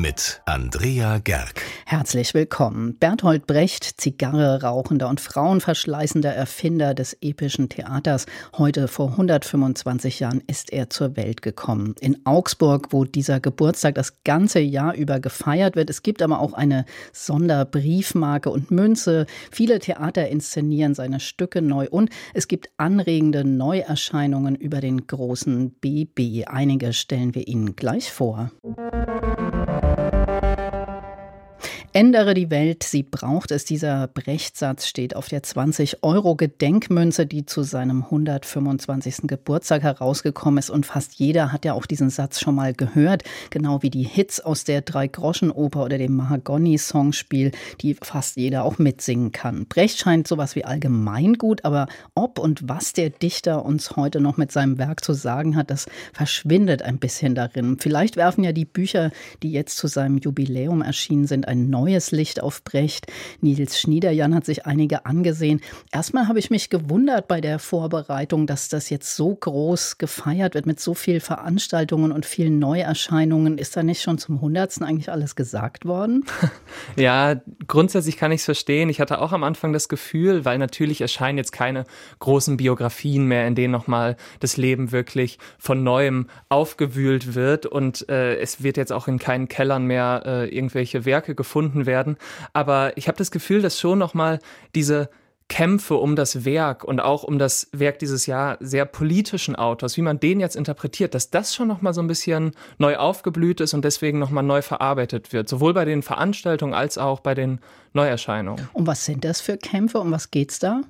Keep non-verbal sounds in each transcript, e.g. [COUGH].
mit Andrea Gerg. Herzlich willkommen. Bertolt Brecht, Zigarre rauchender und frauenverschleißender Erfinder des epischen Theaters. Heute vor 125 Jahren ist er zur Welt gekommen. In Augsburg, wo dieser Geburtstag das ganze Jahr über gefeiert wird. Es gibt aber auch eine Sonderbriefmarke und Münze. Viele Theater inszenieren seine Stücke neu und es gibt anregende Neuerscheinungen über den großen BB. Einige stellen wir Ihnen gleich vor. Ändere die Welt, sie braucht es. Dieser Brechtsatz steht auf der 20-Euro-Gedenkmünze, die zu seinem 125. Geburtstag herausgekommen ist. Und fast jeder hat ja auch diesen Satz schon mal gehört, genau wie die Hits aus der Drei-Groschen-Oper oder dem Mahagoni-Songspiel, die fast jeder auch mitsingen kann. Brecht scheint sowas wie allgemeingut, aber ob und was der Dichter uns heute noch mit seinem Werk zu sagen hat, das verschwindet ein bisschen darin. Vielleicht werfen ja die Bücher, die jetzt zu seinem Jubiläum erschienen sind, ein neues Licht auf Brecht. Nils Schniederjan hat sich einige angesehen. Erstmal habe ich mich gewundert bei der Vorbereitung, dass das jetzt so groß gefeiert wird mit so vielen Veranstaltungen und vielen Neuerscheinungen. Ist da nicht schon zum Hundertsten eigentlich alles gesagt worden? [LAUGHS] Ja, grundsätzlich kann ich es verstehen. Ich hatte auch am Anfang das Gefühl, weil natürlich erscheinen jetzt keine großen Biografien mehr, in denen nochmal das Leben wirklich von neuem aufgewühlt wird und äh, es wird jetzt auch in keinen Kellern mehr äh, irgendwelche Werke gefunden gefunden werden. Aber ich habe das Gefühl, dass schon nochmal diese Kämpfe um das Werk und auch um das Werk dieses Jahr sehr politischen Autors, wie man den jetzt interpretiert, dass das schon noch mal so ein bisschen neu aufgeblüht ist und deswegen noch mal neu verarbeitet wird, sowohl bei den Veranstaltungen als auch bei den Neuerscheinungen. Und was sind das für Kämpfe? Um was geht's da?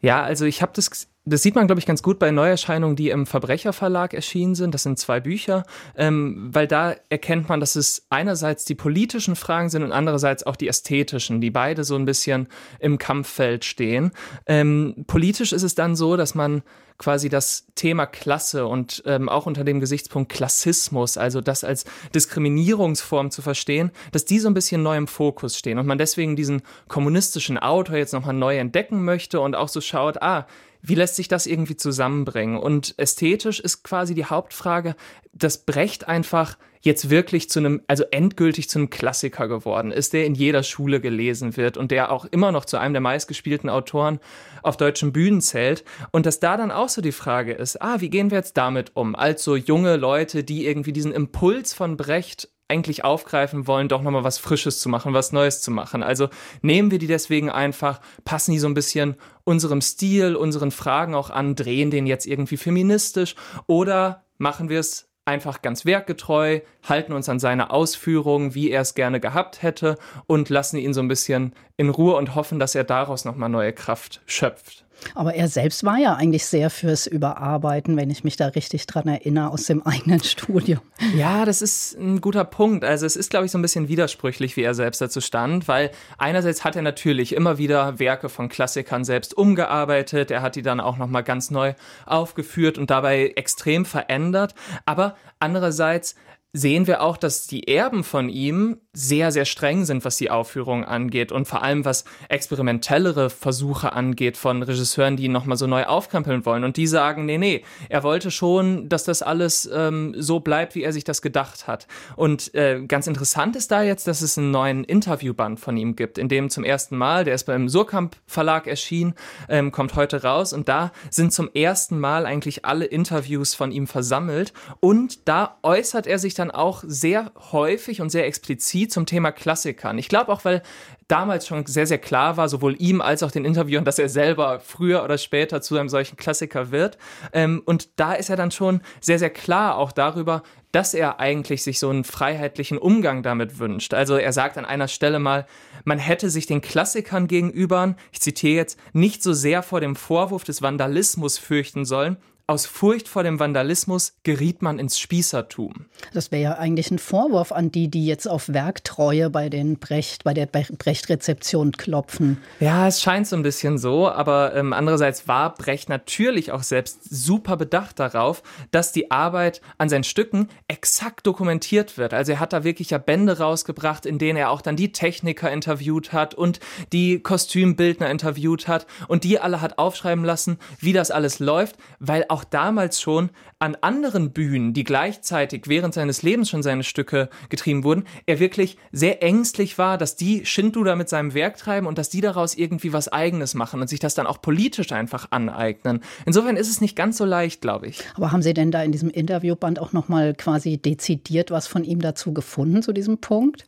Ja, also ich habe das das sieht man, glaube ich, ganz gut bei Neuerscheinungen, die im Verbrecherverlag erschienen sind. Das sind zwei Bücher, ähm, weil da erkennt man, dass es einerseits die politischen Fragen sind und andererseits auch die ästhetischen, die beide so ein bisschen im Kampffeld stehen. Ähm, politisch ist es dann so, dass man quasi das Thema Klasse und ähm, auch unter dem Gesichtspunkt Klassismus, also das als Diskriminierungsform zu verstehen, dass die so ein bisschen neu im Fokus stehen und man deswegen diesen kommunistischen Autor jetzt nochmal neu entdecken möchte und auch so schaut, ah, wie lässt sich das irgendwie zusammenbringen? Und ästhetisch ist quasi die Hauptfrage, dass Brecht einfach jetzt wirklich zu einem, also endgültig zu einem Klassiker geworden ist, der in jeder Schule gelesen wird und der auch immer noch zu einem der meistgespielten Autoren auf deutschen Bühnen zählt. Und dass da dann auch so die Frage ist, ah, wie gehen wir jetzt damit um? Als so junge Leute, die irgendwie diesen Impuls von Brecht eigentlich aufgreifen wollen, doch nochmal was Frisches zu machen, was Neues zu machen. Also nehmen wir die deswegen einfach, passen die so ein bisschen unserem Stil, unseren Fragen auch an, drehen den jetzt irgendwie feministisch oder machen wir es einfach ganz werkgetreu, halten uns an seine Ausführungen, wie er es gerne gehabt hätte und lassen ihn so ein bisschen in Ruhe und hoffen, dass er daraus nochmal neue Kraft schöpft. Aber er selbst war ja eigentlich sehr fürs Überarbeiten, wenn ich mich da richtig dran erinnere, aus dem [LAUGHS] eigenen Studium. Ja, das ist ein guter Punkt. Also es ist, glaube ich, so ein bisschen widersprüchlich, wie er selbst dazu stand, weil einerseits hat er natürlich immer wieder Werke von Klassikern selbst umgearbeitet. Er hat die dann auch nochmal ganz neu aufgeführt und dabei extrem verändert. Aber andererseits sehen wir auch, dass die Erben von ihm sehr, sehr streng sind, was die Aufführung angeht und vor allem was experimentellere Versuche angeht von Regisseuren, die ihn nochmal so neu aufkrempeln wollen. Und die sagen, nee, nee, er wollte schon, dass das alles ähm, so bleibt, wie er sich das gedacht hat. Und äh, ganz interessant ist da jetzt, dass es einen neuen Interviewband von ihm gibt, in dem zum ersten Mal, der ist beim Surkamp Verlag erschienen, ähm, kommt heute raus und da sind zum ersten Mal eigentlich alle Interviews von ihm versammelt und da äußert er sich dann auch sehr häufig und sehr explizit zum Thema Klassikern. Ich glaube auch, weil damals schon sehr, sehr klar war, sowohl ihm als auch den Interviewern, dass er selber früher oder später zu einem solchen Klassiker wird. Ähm, und da ist er dann schon sehr, sehr klar auch darüber, dass er eigentlich sich so einen freiheitlichen Umgang damit wünscht. Also er sagt an einer Stelle mal, man hätte sich den Klassikern gegenüber, ich zitiere jetzt, nicht so sehr vor dem Vorwurf des Vandalismus fürchten sollen, aus Furcht vor dem Vandalismus geriet man ins Spießertum. Das wäre ja eigentlich ein Vorwurf an die, die jetzt auf Werktreue bei den Brecht, bei der Brecht-Rezeption klopfen. Ja, es scheint so ein bisschen so, aber ähm, andererseits war Brecht natürlich auch selbst super bedacht darauf, dass die Arbeit an seinen Stücken exakt dokumentiert wird. Also er hat da wirklich ja Bände rausgebracht, in denen er auch dann die Techniker interviewt hat und die Kostümbildner interviewt hat und die alle hat aufschreiben lassen, wie das alles läuft, weil auch damals schon an anderen Bühnen, die gleichzeitig während seines Lebens schon seine Stücke getrieben wurden, er wirklich sehr ängstlich war, dass die Schindluder mit seinem Werk treiben und dass die daraus irgendwie was Eigenes machen und sich das dann auch politisch einfach aneignen. Insofern ist es nicht ganz so leicht, glaube ich. Aber haben Sie denn da in diesem Interviewband auch nochmal quasi dezidiert was von ihm dazu gefunden, zu diesem Punkt?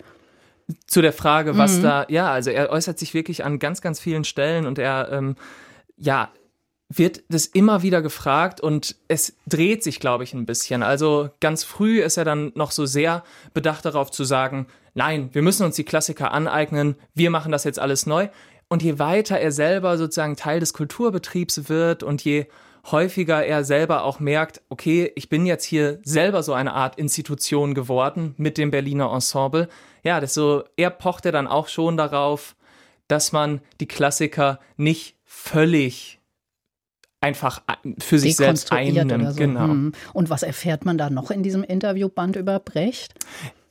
Zu der Frage, was mhm. da, ja, also er äußert sich wirklich an ganz, ganz vielen Stellen und er, ähm, ja, wird das immer wieder gefragt und es dreht sich, glaube ich, ein bisschen. Also ganz früh ist er dann noch so sehr bedacht darauf zu sagen, nein, wir müssen uns die Klassiker aneignen, wir machen das jetzt alles neu. Und je weiter er selber sozusagen Teil des Kulturbetriebs wird und je häufiger er selber auch merkt, okay, ich bin jetzt hier selber so eine Art Institution geworden mit dem Berliner Ensemble, ja, desto eher pocht er dann auch schon darauf, dass man die Klassiker nicht völlig einfach für sich selbst einnimmt. So. Genau. Hm. Und was erfährt man da noch in diesem Interviewband über Brecht?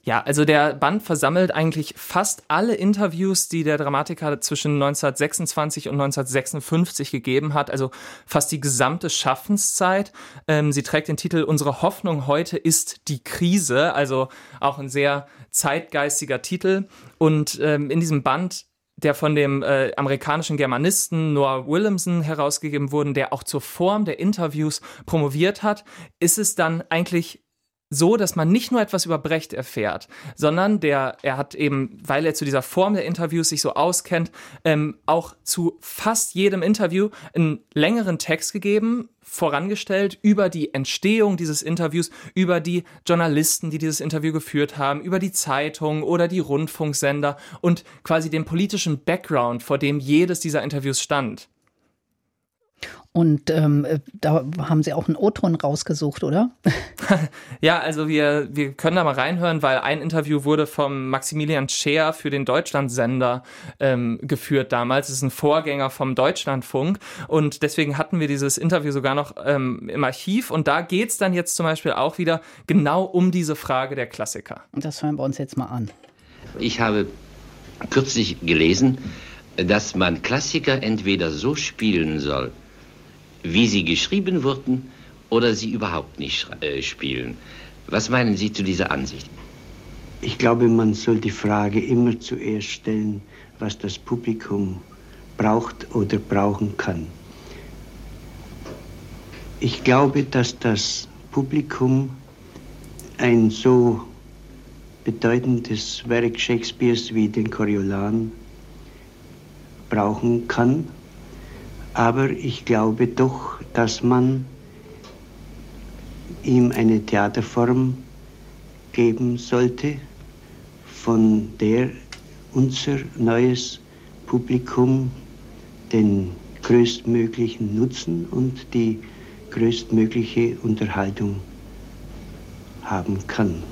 Ja, also der Band versammelt eigentlich fast alle Interviews, die der Dramatiker zwischen 1926 und 1956 gegeben hat, also fast die gesamte Schaffenszeit. Ähm, sie trägt den Titel Unsere Hoffnung heute ist die Krise, also auch ein sehr zeitgeistiger Titel. Und ähm, in diesem Band der von dem äh, amerikanischen Germanisten Noah Williamson herausgegeben wurde, der auch zur Form der Interviews promoviert hat, ist es dann eigentlich so, dass man nicht nur etwas über Brecht erfährt, sondern der, er hat eben, weil er zu dieser Form der Interviews sich so auskennt, ähm, auch zu fast jedem Interview einen längeren Text gegeben, vorangestellt über die Entstehung dieses Interviews, über die Journalisten, die dieses Interview geführt haben, über die Zeitung oder die Rundfunksender und quasi den politischen Background, vor dem jedes dieser Interviews stand. Und ähm, da haben Sie auch einen O-Ton rausgesucht, oder? [LAUGHS] ja, also wir, wir können da mal reinhören, weil ein Interview wurde vom Maximilian Scheer für den Deutschlandsender ähm, geführt damals. Das ist ein Vorgänger vom Deutschlandfunk. Und deswegen hatten wir dieses Interview sogar noch ähm, im Archiv. Und da geht es dann jetzt zum Beispiel auch wieder genau um diese Frage der Klassiker. Und das hören wir uns jetzt mal an. Ich habe kürzlich gelesen, dass man Klassiker entweder so spielen soll, wie sie geschrieben wurden oder sie überhaupt nicht äh, spielen. Was meinen Sie zu dieser Ansicht? Ich glaube, man soll die Frage immer zuerst stellen, was das Publikum braucht oder brauchen kann. Ich glaube, dass das Publikum ein so bedeutendes Werk Shakespeares wie den Coriolan brauchen kann aber ich glaube doch, dass man ihm eine Theaterform geben sollte, von der unser neues Publikum den größtmöglichen Nutzen und die größtmögliche Unterhaltung haben kann.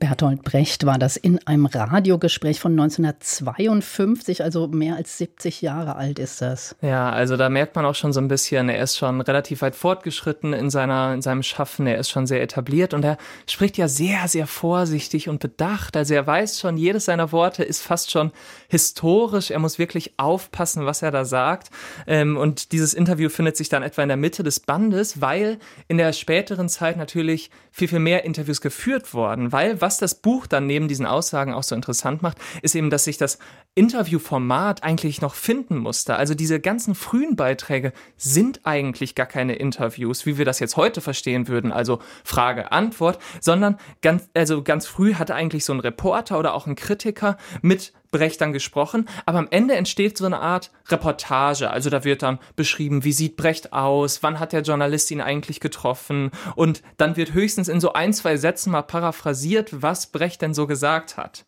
Bertolt Brecht war das in einem Radiogespräch von 1952, also mehr als 70 Jahre alt ist das. Ja, also da merkt man auch schon so ein bisschen, er ist schon relativ weit fortgeschritten in, seiner, in seinem Schaffen, er ist schon sehr etabliert und er spricht ja sehr, sehr vorsichtig und bedacht. Also er weiß schon, jedes seiner Worte ist fast schon historisch, er muss wirklich aufpassen, was er da sagt. Ähm, und dieses Interview findet sich dann etwa in der Mitte des Bandes, weil in der späteren Zeit natürlich viel, viel mehr Interviews geführt worden, weil was das Buch dann neben diesen Aussagen auch so interessant macht, ist eben, dass sich das Interviewformat eigentlich noch finden musste. Also diese ganzen frühen Beiträge sind eigentlich gar keine Interviews, wie wir das jetzt heute verstehen würden, also Frage, Antwort, sondern ganz, also ganz früh hatte eigentlich so ein Reporter oder auch ein Kritiker mit Brecht dann gesprochen, aber am Ende entsteht so eine Art Reportage. Also da wird dann beschrieben, wie sieht Brecht aus, wann hat der Journalist ihn eigentlich getroffen und dann wird höchstens in so ein, zwei Sätzen mal paraphrasiert, was Brecht denn so gesagt hat.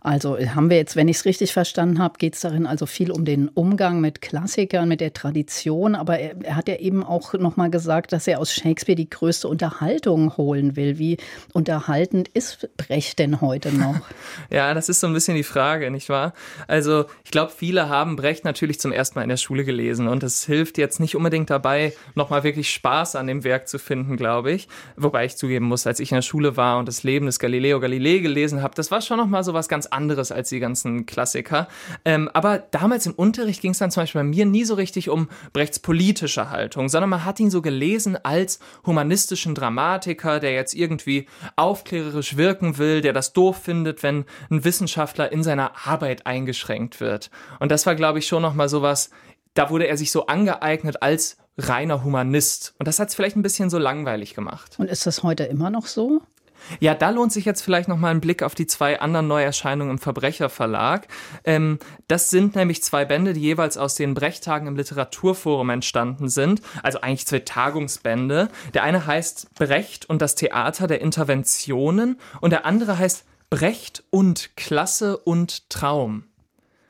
Also haben wir jetzt, wenn ich es richtig verstanden habe, geht es darin also viel um den Umgang mit Klassikern, mit der Tradition. Aber er, er hat ja eben auch nochmal gesagt, dass er aus Shakespeare die größte Unterhaltung holen will. Wie unterhaltend ist Brecht denn heute noch? [LAUGHS] ja, das ist so ein bisschen die Frage, nicht wahr? Also ich glaube, viele haben Brecht natürlich zum ersten Mal in der Schule gelesen und es hilft jetzt nicht unbedingt dabei, nochmal wirklich Spaß an dem Werk zu finden, glaube ich. Wobei ich zugeben muss, als ich in der Schule war und das Leben des Galileo Galilei gelesen habe, das war schon nochmal so was ganz anderes als die ganzen Klassiker. Ähm, aber damals im Unterricht ging es dann zum Beispiel bei mir nie so richtig um Brechts politische Haltung, sondern man hat ihn so gelesen als humanistischen Dramatiker, der jetzt irgendwie aufklärerisch wirken will, der das doof findet, wenn ein Wissenschaftler in seiner Arbeit eingeschränkt wird. Und das war, glaube ich, schon nochmal sowas, da wurde er sich so angeeignet als reiner Humanist. Und das hat es vielleicht ein bisschen so langweilig gemacht. Und ist das heute immer noch so? Ja, da lohnt sich jetzt vielleicht noch mal ein Blick auf die zwei anderen Neuerscheinungen im Verbrecherverlag. Ähm, das sind nämlich zwei Bände, die jeweils aus den Brechtagen im Literaturforum entstanden sind. Also eigentlich zwei Tagungsbände. Der eine heißt Brecht und das Theater der Interventionen und der andere heißt Brecht und Klasse und Traum.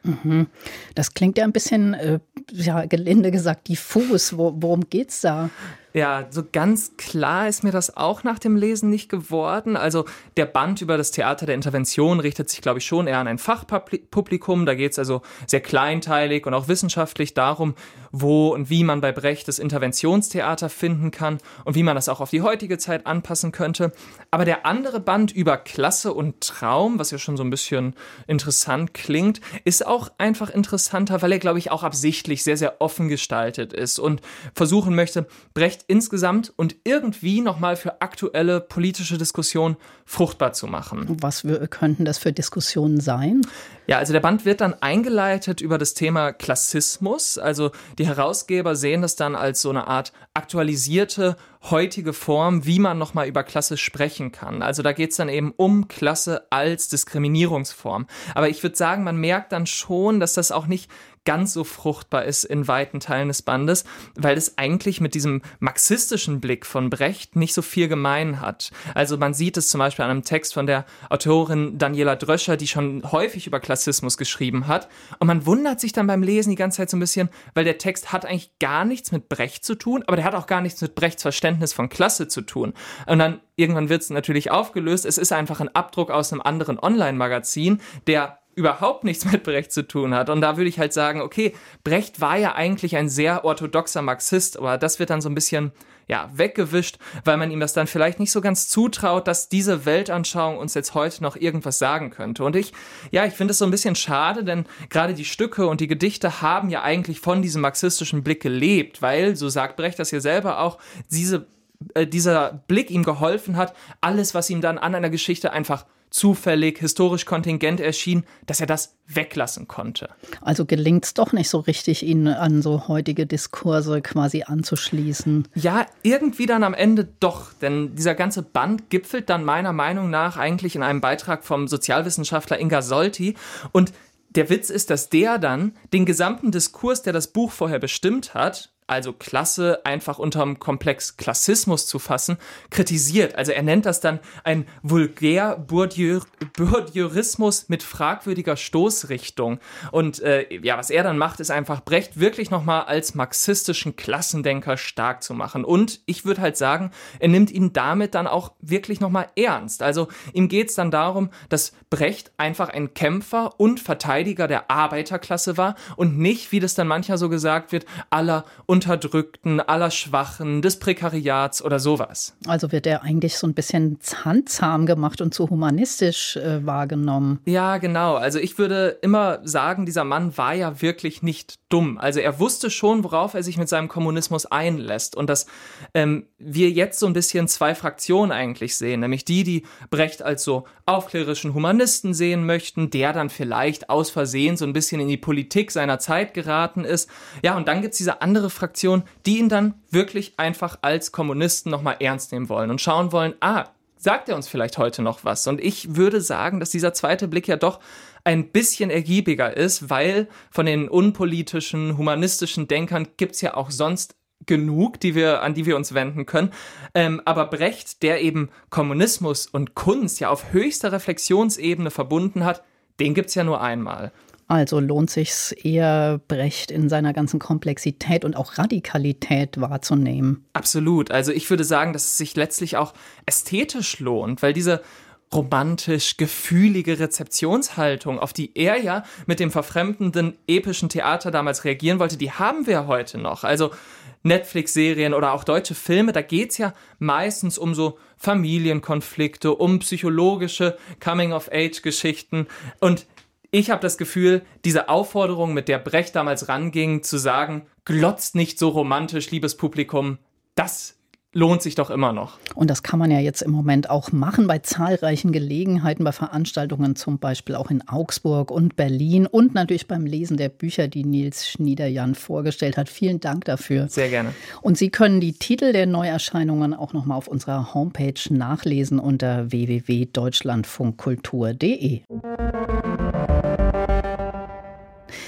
Mhm. Das klingt ja ein bisschen, äh, ja, gelinde gesagt, diffus. Wo, worum geht's da? Ja, so ganz klar ist mir das auch nach dem Lesen nicht geworden. Also der Band über das Theater der Intervention richtet sich, glaube ich, schon eher an ein Fachpublikum. Da geht es also sehr kleinteilig und auch wissenschaftlich darum, wo und wie man bei Brecht das Interventionstheater finden kann und wie man das auch auf die heutige Zeit anpassen könnte. Aber der andere Band über Klasse und Traum, was ja schon so ein bisschen interessant klingt, ist auch einfach interessanter, weil er, glaube ich, auch absichtlich sehr, sehr offen gestaltet ist und versuchen möchte, Brecht Recht insgesamt und irgendwie nochmal für aktuelle politische Diskussionen fruchtbar zu machen. Was könnten das für Diskussionen sein? Ja, also der Band wird dann eingeleitet über das Thema Klassismus. Also die Herausgeber sehen das dann als so eine Art aktualisierte heutige Form, wie man nochmal über Klasse sprechen kann. Also da geht es dann eben um Klasse als Diskriminierungsform. Aber ich würde sagen, man merkt dann schon, dass das auch nicht ganz so fruchtbar ist in weiten Teilen des Bandes, weil es eigentlich mit diesem marxistischen Blick von Brecht nicht so viel gemein hat. Also man sieht es zum Beispiel an einem Text von der Autorin Daniela Dröscher, die schon häufig über Klassismus geschrieben hat. Und man wundert sich dann beim Lesen die ganze Zeit so ein bisschen, weil der Text hat eigentlich gar nichts mit Brecht zu tun, aber der hat auch gar nichts mit Brechts Verständnis Verständnis von Klasse zu tun. Und dann irgendwann wird es natürlich aufgelöst. Es ist einfach ein Abdruck aus einem anderen Online-Magazin, der überhaupt nichts [LAUGHS] mit Brecht zu tun hat. Und da würde ich halt sagen, okay, Brecht war ja eigentlich ein sehr orthodoxer Marxist, aber das wird dann so ein bisschen ja, weggewischt, weil man ihm das dann vielleicht nicht so ganz zutraut, dass diese Weltanschauung uns jetzt heute noch irgendwas sagen könnte. Und ich, ja, ich finde es so ein bisschen schade, denn gerade die Stücke und die Gedichte haben ja eigentlich von diesem marxistischen Blick gelebt, weil, so sagt Brecht das hier selber auch, diese, äh, dieser Blick ihm geholfen hat, alles, was ihm dann an einer Geschichte einfach zufällig, historisch kontingent erschien, dass er das weglassen konnte. Also gelingt es doch nicht so richtig, ihn an so heutige Diskurse quasi anzuschließen. Ja, irgendwie dann am Ende doch, denn dieser ganze Band gipfelt dann meiner Meinung nach eigentlich in einem Beitrag vom Sozialwissenschaftler Inga Solti und der Witz ist, dass der dann den gesamten Diskurs, der das Buch vorher bestimmt hat, also Klasse einfach unterm Komplex Klassismus zu fassen, kritisiert. Also er nennt das dann ein vulgär Bourdieurismus mit fragwürdiger Stoßrichtung. Und äh, ja, was er dann macht, ist einfach Brecht wirklich nochmal als marxistischen Klassendenker stark zu machen. Und ich würde halt sagen, er nimmt ihn damit dann auch wirklich nochmal ernst. Also ihm geht es dann darum, dass Brecht einfach ein Kämpfer und Verteidiger der Arbeiterklasse war und nicht, wie das dann manchmal so gesagt wird, aller und Unterdrückten, aller Schwachen, des Prekariats oder sowas. Also wird er eigentlich so ein bisschen handzahm gemacht und zu humanistisch äh, wahrgenommen. Ja, genau. Also ich würde immer sagen, dieser Mann war ja wirklich nicht dumm. Also er wusste schon, worauf er sich mit seinem Kommunismus einlässt. Und dass ähm, wir jetzt so ein bisschen zwei Fraktionen eigentlich sehen, nämlich die, die Brecht als so aufklärerischen Humanisten sehen möchten, der dann vielleicht aus Versehen so ein bisschen in die Politik seiner Zeit geraten ist. Ja, und dann gibt es diese andere Fraktion, Fraktion, die ihn dann wirklich einfach als Kommunisten nochmal ernst nehmen wollen und schauen wollen, ah, sagt er uns vielleicht heute noch was? Und ich würde sagen, dass dieser zweite Blick ja doch ein bisschen ergiebiger ist, weil von den unpolitischen, humanistischen Denkern gibt es ja auch sonst genug, die wir, an die wir uns wenden können. Ähm, aber Brecht, der eben Kommunismus und Kunst ja auf höchster Reflexionsebene verbunden hat, den gibt es ja nur einmal. Also lohnt sich eher Brecht in seiner ganzen Komplexität und auch Radikalität wahrzunehmen. Absolut. Also ich würde sagen, dass es sich letztlich auch ästhetisch lohnt, weil diese romantisch gefühlige Rezeptionshaltung, auf die er ja mit dem verfremdenden epischen Theater damals reagieren wollte, die haben wir heute noch. Also Netflix-Serien oder auch deutsche Filme, da geht's ja meistens um so Familienkonflikte, um psychologische Coming-of-Age-Geschichten. Und ich habe das Gefühl, diese Aufforderung, mit der Brecht damals ranging, zu sagen, glotzt nicht so romantisch, liebes Publikum, das lohnt sich doch immer noch. Und das kann man ja jetzt im Moment auch machen bei zahlreichen Gelegenheiten, bei Veranstaltungen zum Beispiel auch in Augsburg und Berlin und natürlich beim Lesen der Bücher, die Nils Schniederjan vorgestellt hat. Vielen Dank dafür. Sehr gerne. Und Sie können die Titel der Neuerscheinungen auch noch mal auf unserer Homepage nachlesen unter www.deutschlandfunkkultur.de.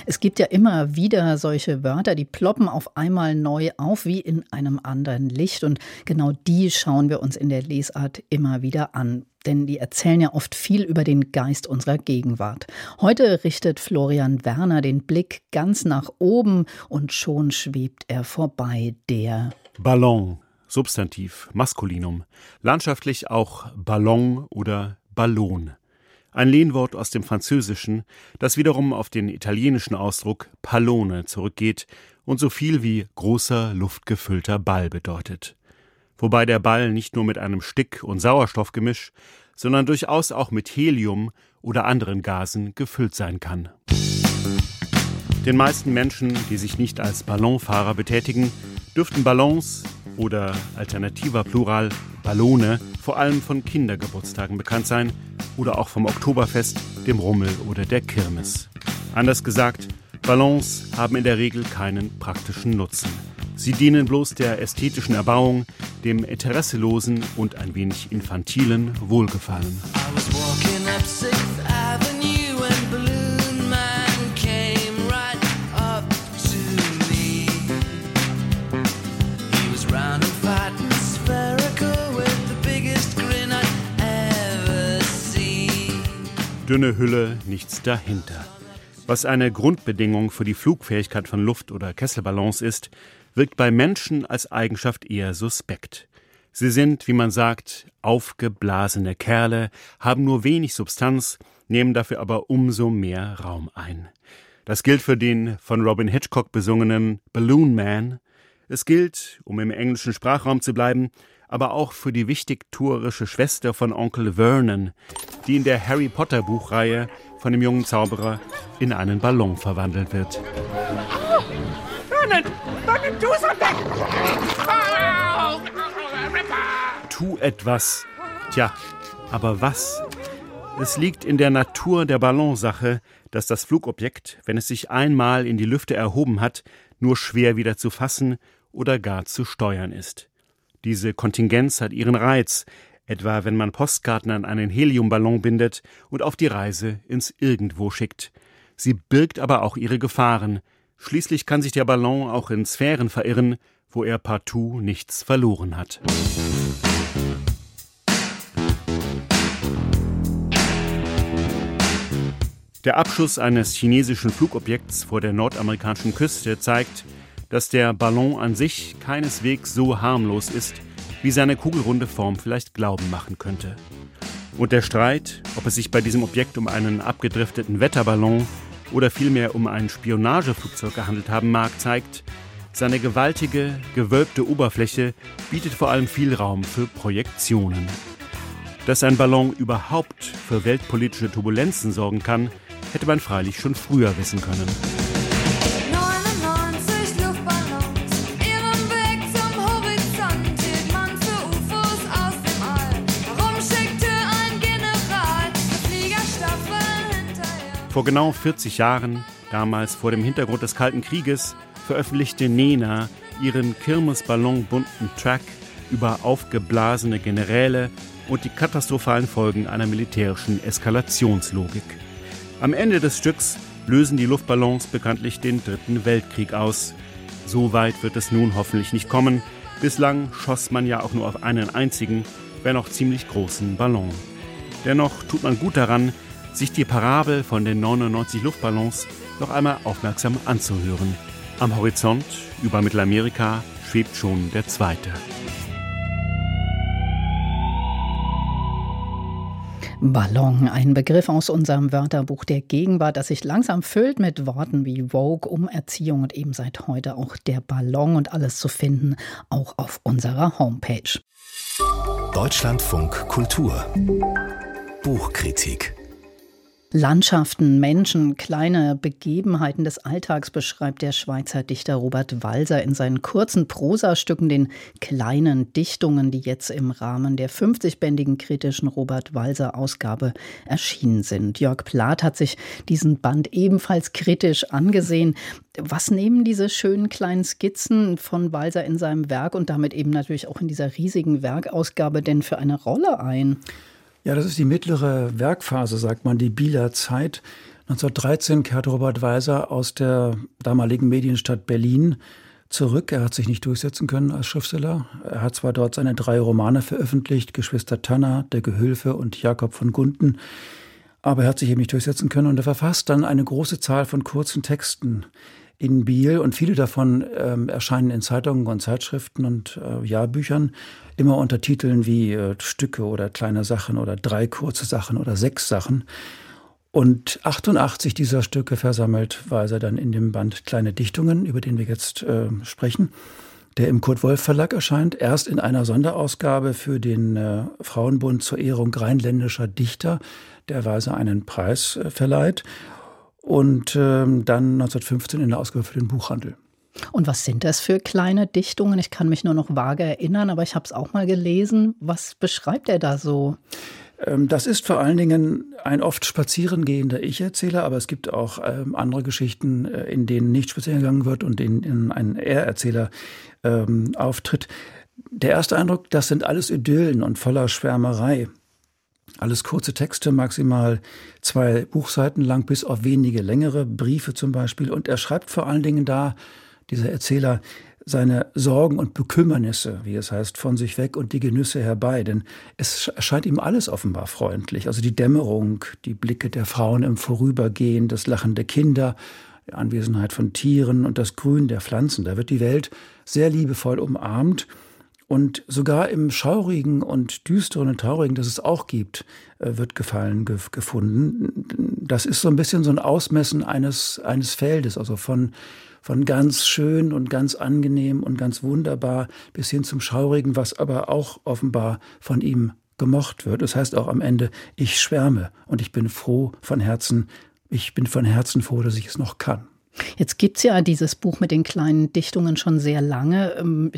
Es gibt ja immer wieder solche Wörter, die ploppen auf einmal neu auf, wie in einem anderen Licht. Und genau die schauen wir uns in der Lesart immer wieder an. Denn die erzählen ja oft viel über den Geist unserer Gegenwart. Heute richtet Florian Werner den Blick ganz nach oben und schon schwebt er vorbei. Der Ballon, Substantiv, Maskulinum. Landschaftlich auch Ballon oder Ballon ein Lehnwort aus dem Französischen, das wiederum auf den italienischen Ausdruck Pallone zurückgeht und so viel wie großer luftgefüllter Ball bedeutet. Wobei der Ball nicht nur mit einem Stick- und Sauerstoffgemisch, sondern durchaus auch mit Helium oder anderen Gasen gefüllt sein kann. Den meisten Menschen, die sich nicht als Ballonfahrer betätigen, dürften Ballons oder alternativer Plural Ballone vor allem von Kindergeburtstagen bekannt sein oder auch vom Oktoberfest, dem Rummel oder der Kirmes. Anders gesagt, Ballons haben in der Regel keinen praktischen Nutzen. Sie dienen bloß der ästhetischen Erbauung, dem interesselosen und ein wenig infantilen Wohlgefallen. Dünne Hülle, nichts dahinter. Was eine Grundbedingung für die Flugfähigkeit von Luft- oder Kesselballons ist, wirkt bei Menschen als Eigenschaft eher suspekt. Sie sind, wie man sagt, aufgeblasene Kerle, haben nur wenig Substanz, nehmen dafür aber umso mehr Raum ein. Das gilt für den von Robin Hitchcock besungenen Balloon Man. Es gilt, um im englischen Sprachraum zu bleiben, aber auch für die wichtigtuerische Schwester von Onkel Vernon, die in der Harry Potter Buchreihe von dem jungen Zauberer in einen Ballon verwandelt wird. Something! Tu etwas. Tja, aber was? Es liegt in der Natur der Ballonsache, dass das Flugobjekt, wenn es sich einmal in die Lüfte erhoben hat, nur schwer wieder zu fassen oder gar zu steuern ist. Diese Kontingenz hat ihren Reiz, etwa wenn man Postkarten an einen Heliumballon bindet und auf die Reise ins Irgendwo schickt. Sie birgt aber auch ihre Gefahren. Schließlich kann sich der Ballon auch in Sphären verirren, wo er partout nichts verloren hat. Der Abschuss eines chinesischen Flugobjekts vor der nordamerikanischen Küste zeigt, dass der Ballon an sich keineswegs so harmlos ist, wie seine kugelrunde Form vielleicht glauben machen könnte. Und der Streit, ob es sich bei diesem Objekt um einen abgedrifteten Wetterballon oder vielmehr um ein Spionageflugzeug gehandelt haben mag, zeigt, seine gewaltige, gewölbte Oberfläche bietet vor allem viel Raum für Projektionen. Dass ein Ballon überhaupt für weltpolitische Turbulenzen sorgen kann, hätte man freilich schon früher wissen können. Vor genau 40 Jahren, damals vor dem Hintergrund des Kalten Krieges, veröffentlichte Nena ihren Kirmesballon-bunten Track über aufgeblasene Generäle und die katastrophalen Folgen einer militärischen Eskalationslogik. Am Ende des Stücks lösen die Luftballons bekanntlich den Dritten Weltkrieg aus. So weit wird es nun hoffentlich nicht kommen. Bislang schoss man ja auch nur auf einen einzigen, wenn auch ziemlich großen Ballon. Dennoch tut man gut daran, sich die Parabel von den 99 Luftballons noch einmal aufmerksam anzuhören. Am Horizont über Mittelamerika schwebt schon der zweite. Ballon, ein Begriff aus unserem Wörterbuch der Gegenwart, das sich langsam füllt mit Worten wie Vogue, Umerziehung und eben seit heute auch der Ballon und alles zu finden, auch auf unserer Homepage. Deutschlandfunk Kultur Buchkritik Landschaften, Menschen, kleine Begebenheiten des Alltags beschreibt der Schweizer Dichter Robert Walser in seinen kurzen Prosastücken, den kleinen Dichtungen, die jetzt im Rahmen der 50-bändigen kritischen Robert Walser Ausgabe erschienen sind. Jörg Plath hat sich diesen Band ebenfalls kritisch angesehen. Was nehmen diese schönen kleinen Skizzen von Walser in seinem Werk und damit eben natürlich auch in dieser riesigen Werkausgabe denn für eine Rolle ein? Ja, das ist die mittlere Werkphase, sagt man, die Bieler Zeit. 1913 kehrte Robert Weiser aus der damaligen Medienstadt Berlin zurück. Er hat sich nicht durchsetzen können als Schriftsteller. Er hat zwar dort seine drei Romane veröffentlicht, Geschwister Tanner, Der Gehülfe und Jakob von Gunten, aber er hat sich eben nicht durchsetzen können und er verfasst dann eine große Zahl von kurzen Texten in Biel und viele davon ähm, erscheinen in Zeitungen und Zeitschriften und äh, Jahrbüchern immer unter Titeln wie äh, Stücke oder kleine Sachen oder drei kurze Sachen oder sechs Sachen. Und 88 dieser Stücke versammelt Weiser dann in dem Band Kleine Dichtungen, über den wir jetzt äh, sprechen, der im Kurt Wolf Verlag erscheint, erst in einer Sonderausgabe für den äh, Frauenbund zur Ehrung rheinländischer Dichter, der Weiser einen Preis äh, verleiht und ähm, dann 1915 in der Ausgabe für den Buchhandel. Und was sind das für kleine Dichtungen? Ich kann mich nur noch vage erinnern, aber ich habe es auch mal gelesen. Was beschreibt er da so? Ähm, das ist vor allen Dingen ein oft spazierengehender Ich-Erzähler, aber es gibt auch ähm, andere Geschichten, äh, in denen nicht spazieren gegangen wird und in denen ein Er-Erzähler ähm, auftritt. Der erste Eindruck, das sind alles Idyllen und voller Schwärmerei. Alles kurze Texte, maximal zwei Buchseiten lang, bis auf wenige längere Briefe zum Beispiel. Und er schreibt vor allen Dingen da, dieser Erzähler, seine Sorgen und Bekümmernisse, wie es heißt, von sich weg und die Genüsse herbei. Denn es erscheint ihm alles offenbar freundlich. Also die Dämmerung, die Blicke der Frauen im Vorübergehen, das Lachen der Kinder, die Anwesenheit von Tieren und das Grün der Pflanzen. Da wird die Welt sehr liebevoll umarmt. Und sogar im Schaurigen und Düsteren und Traurigen, das es auch gibt, äh, wird Gefallen ge gefunden. Das ist so ein bisschen so ein Ausmessen eines, eines Feldes, also von, von ganz schön und ganz angenehm und ganz wunderbar bis hin zum Schaurigen, was aber auch offenbar von ihm gemocht wird. Das heißt auch am Ende, ich schwärme und ich bin froh von Herzen, ich bin von Herzen froh, dass ich es noch kann. Jetzt gibt es ja dieses Buch mit den kleinen Dichtungen schon sehr lange. Ähm,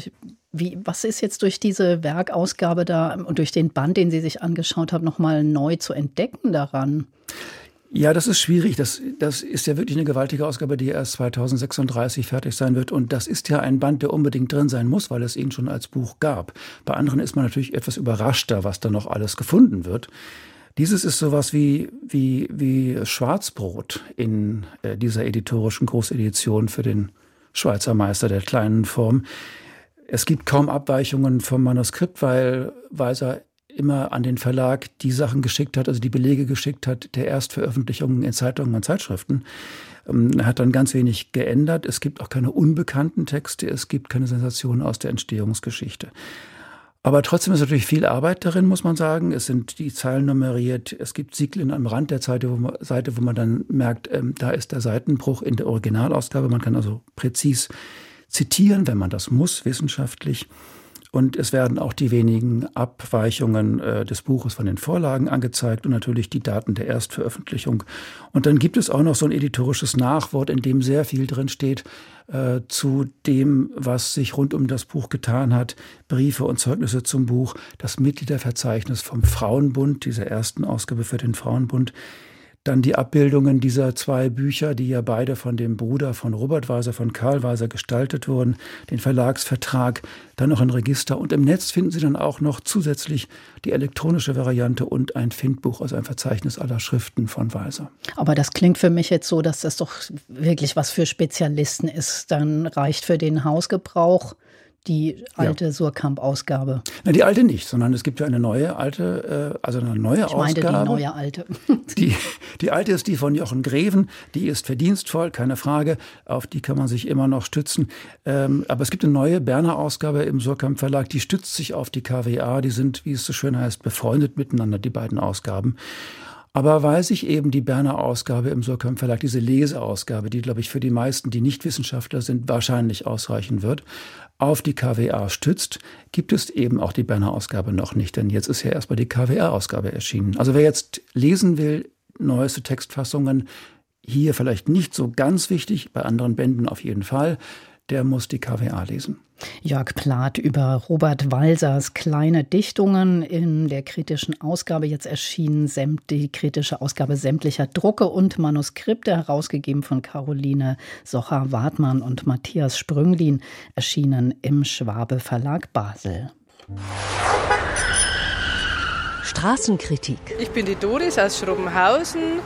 wie, was ist jetzt durch diese Werkausgabe da und durch den Band, den Sie sich angeschaut haben, nochmal neu zu entdecken daran? Ja, das ist schwierig. Das, das ist ja wirklich eine gewaltige Ausgabe, die erst 2036 fertig sein wird. Und das ist ja ein Band, der unbedingt drin sein muss, weil es ihn schon als Buch gab. Bei anderen ist man natürlich etwas überraschter, was da noch alles gefunden wird. Dieses ist sowas wie, wie, wie Schwarzbrot in äh, dieser editorischen Großedition für den Schweizer Meister der kleinen Form. Es gibt kaum Abweichungen vom Manuskript, weil Weiser immer an den Verlag die Sachen geschickt hat, also die Belege geschickt hat der Erstveröffentlichungen in Zeitungen und Zeitschriften. Ähm, er hat dann ganz wenig geändert. Es gibt auch keine unbekannten Texte, es gibt keine Sensationen aus der Entstehungsgeschichte. Aber trotzdem ist natürlich viel Arbeit darin, muss man sagen. Es sind die Zeilen nummeriert. Es gibt Siegel am Rand der Seite, wo man, Seite, wo man dann merkt, ähm, da ist der Seitenbruch in der Originalausgabe. Man kann also präzis zitieren, wenn man das muss, wissenschaftlich. Und es werden auch die wenigen Abweichungen äh, des Buches von den Vorlagen angezeigt und natürlich die Daten der Erstveröffentlichung. Und dann gibt es auch noch so ein editorisches Nachwort, in dem sehr viel drin steht äh, zu dem, was sich rund um das Buch getan hat. Briefe und Zeugnisse zum Buch, das Mitgliederverzeichnis vom Frauenbund, dieser ersten Ausgabe für den Frauenbund. Dann die Abbildungen dieser zwei Bücher, die ja beide von dem Bruder von Robert Weiser, von Karl Weiser gestaltet wurden, den Verlagsvertrag, dann noch ein Register und im Netz finden Sie dann auch noch zusätzlich die elektronische Variante und ein Findbuch, also ein Verzeichnis aller Schriften von Weiser. Aber das klingt für mich jetzt so, dass das doch wirklich was für Spezialisten ist. Dann reicht für den Hausgebrauch die alte ja. Surkamp-Ausgabe. die alte nicht, sondern es gibt ja eine neue alte, äh, also eine neue ich meinte Ausgabe. die neue alte. [LAUGHS] die, die alte ist die von Jochen Greven, die ist verdienstvoll, keine Frage, auf die kann man sich immer noch stützen. Ähm, aber es gibt eine neue Berner Ausgabe im Surkamp Verlag, die stützt sich auf die KWA, die sind, wie es so schön heißt, befreundet miteinander, die beiden Ausgaben. Aber weil sich eben die Berner Ausgabe im Surkamp Verlag, diese Leseausgabe, die, glaube ich, für die meisten, die nicht Wissenschaftler sind, wahrscheinlich ausreichen wird, auf die KWA stützt, gibt es eben auch die Berner Ausgabe noch nicht. Denn jetzt ist ja erstmal die KWA-Ausgabe erschienen. Also wer jetzt lesen will, neueste Textfassungen, hier vielleicht nicht so ganz wichtig, bei anderen Bänden auf jeden Fall der muss die KWA lesen. Jörg Plath über Robert Walsers kleine Dichtungen in der kritischen Ausgabe jetzt erschienen, die kritische Ausgabe sämtlicher Drucke und Manuskripte, herausgegeben von Caroline Socher-Wartmann und Matthias Sprünglin, erschienen im Schwabe Verlag Basel. Straßenkritik. Ich bin die Doris aus Schrobenhausen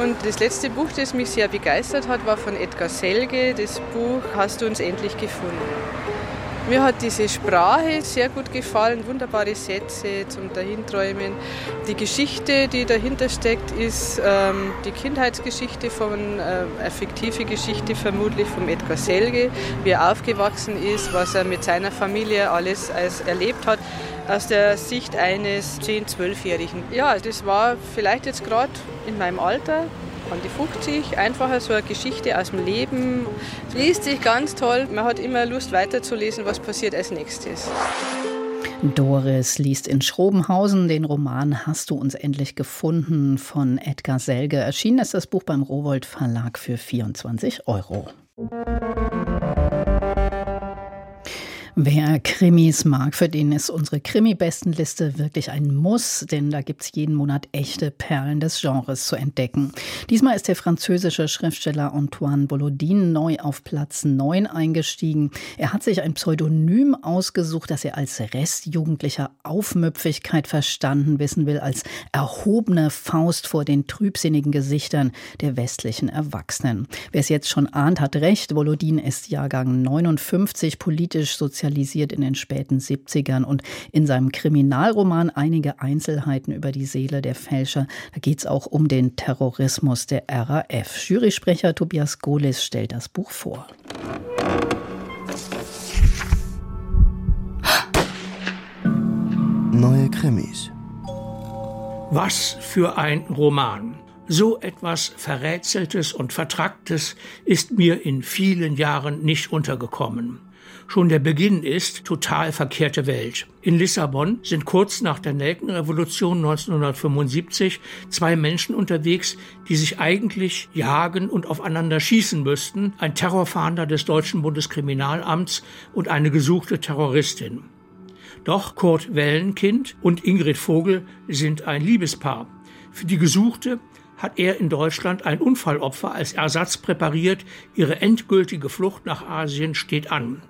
und das letzte Buch, das mich sehr begeistert hat, war von Edgar Selge. Das Buch Hast du uns endlich gefunden. Mir hat diese Sprache sehr gut gefallen, wunderbare Sätze zum Dahinträumen. Die Geschichte, die dahinter steckt, ist ähm, die Kindheitsgeschichte von, äh, eine fiktive Geschichte vermutlich von Edgar Selge, wie er aufgewachsen ist, was er mit seiner Familie alles als erlebt hat aus der Sicht eines 10-, 12-Jährigen. Ja, das war vielleicht jetzt gerade in meinem Alter, an die 50, einfach so eine Geschichte aus dem Leben. Es liest sich ganz toll. Man hat immer Lust weiterzulesen, was passiert als nächstes. Doris liest in Schrobenhausen den Roman Hast du uns endlich gefunden von Edgar Selge. Erschienen ist das Buch beim Rowold Verlag für 24 Euro. Wer Krimis mag, für den ist unsere Krimi-Bestenliste wirklich ein Muss, denn da gibt es jeden Monat echte Perlen des Genres zu entdecken. Diesmal ist der französische Schriftsteller Antoine Bollodin neu auf Platz 9 eingestiegen. Er hat sich ein Pseudonym ausgesucht, das er als Restjugendlicher Aufmüpfigkeit verstanden wissen will, als erhobene Faust vor den trübsinnigen Gesichtern der westlichen Erwachsenen. Wer es jetzt schon ahnt, hat recht. Bollodin ist Jahrgang 59, politisch, sozial sozialisiert in den späten 70ern und in seinem Kriminalroman einige Einzelheiten über die Seele der Fälscher. Da geht es auch um den Terrorismus der RAF. Jurysprecher Tobias Golis stellt das Buch vor. Neue Krimis. Was für ein Roman. So etwas Verrätseltes und Vertracktes ist mir in vielen Jahren nicht untergekommen. Schon der Beginn ist total verkehrte Welt. In Lissabon sind kurz nach der Nelkenrevolution 1975 zwei Menschen unterwegs, die sich eigentlich jagen und aufeinander schießen müssten. Ein Terrorfahnder des deutschen Bundeskriminalamts und eine gesuchte Terroristin. Doch Kurt Wellenkind und Ingrid Vogel sind ein Liebespaar. Für die Gesuchte hat er in Deutschland ein Unfallopfer als Ersatz präpariert. Ihre endgültige Flucht nach Asien steht an.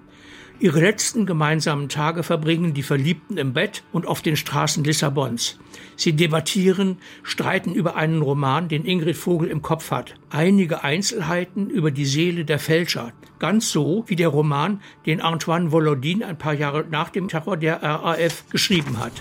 Ihre letzten gemeinsamen Tage verbringen die Verliebten im Bett und auf den Straßen Lissabons. Sie debattieren, streiten über einen Roman, den Ingrid Vogel im Kopf hat. Einige Einzelheiten über die Seele der Fälscher. Ganz so wie der Roman, den Antoine Volodin ein paar Jahre nach dem Terror der RAF geschrieben hat.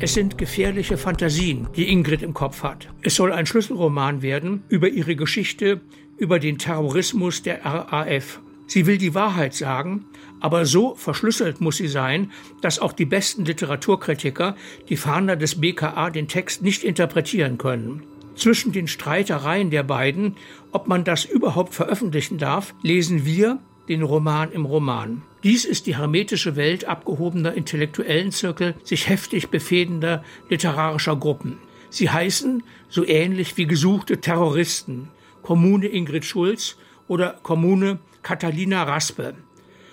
Es sind gefährliche Fantasien, die Ingrid im Kopf hat. Es soll ein Schlüsselroman werden über ihre Geschichte, über den Terrorismus der RAF. Sie will die Wahrheit sagen, aber so verschlüsselt muss sie sein, dass auch die besten Literaturkritiker, die Fahnder des BKA, den Text nicht interpretieren können. Zwischen den Streitereien der beiden, ob man das überhaupt veröffentlichen darf, lesen wir den Roman im Roman. Dies ist die hermetische Welt abgehobener intellektuellen Zirkel, sich heftig befehdender literarischer Gruppen. Sie heißen so ähnlich wie gesuchte Terroristen. Kommune Ingrid Schulz oder Kommune Catalina Raspe.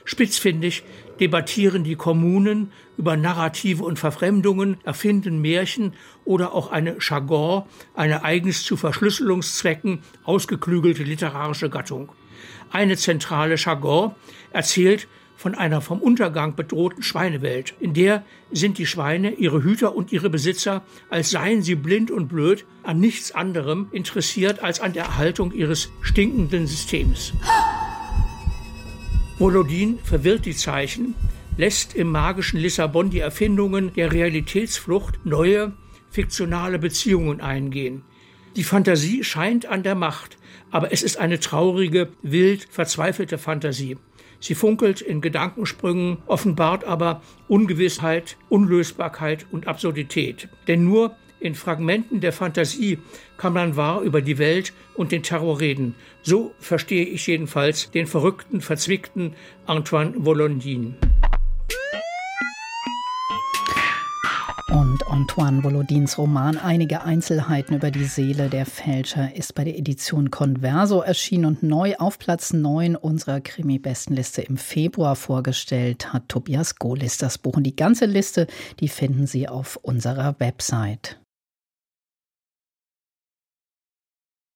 Spitzfindig debattieren die Kommunen über Narrative und Verfremdungen, erfinden Märchen oder auch eine Jargon, eine eigens zu Verschlüsselungszwecken ausgeklügelte literarische Gattung. Eine zentrale Jargon erzählt von einer vom Untergang bedrohten Schweinewelt. In der sind die Schweine, ihre Hüter und ihre Besitzer, als seien sie blind und blöd, an nichts anderem interessiert als an der Erhaltung ihres stinkenden Systems. [GASPS] Molodin verwirrt die Zeichen, lässt im magischen Lissabon die Erfindungen der Realitätsflucht neue, fiktionale Beziehungen eingehen. Die Fantasie scheint an der Macht, aber es ist eine traurige, wild verzweifelte Fantasie. Sie funkelt in Gedankensprüngen, offenbart aber Ungewissheit, Unlösbarkeit und Absurdität. Denn nur in Fragmenten der Fantasie kann man wahr über die Welt und den Terror reden. So verstehe ich jedenfalls den verrückten, verzwickten Antoine Volondin. Und Antoine Volodins Roman Einige Einzelheiten über die Seele der Fälscher ist bei der Edition Converso erschienen und neu auf Platz 9 unserer Krimi-Bestenliste im Februar vorgestellt hat Tobias Gohlis das Buch. Und die ganze Liste, die finden Sie auf unserer Website.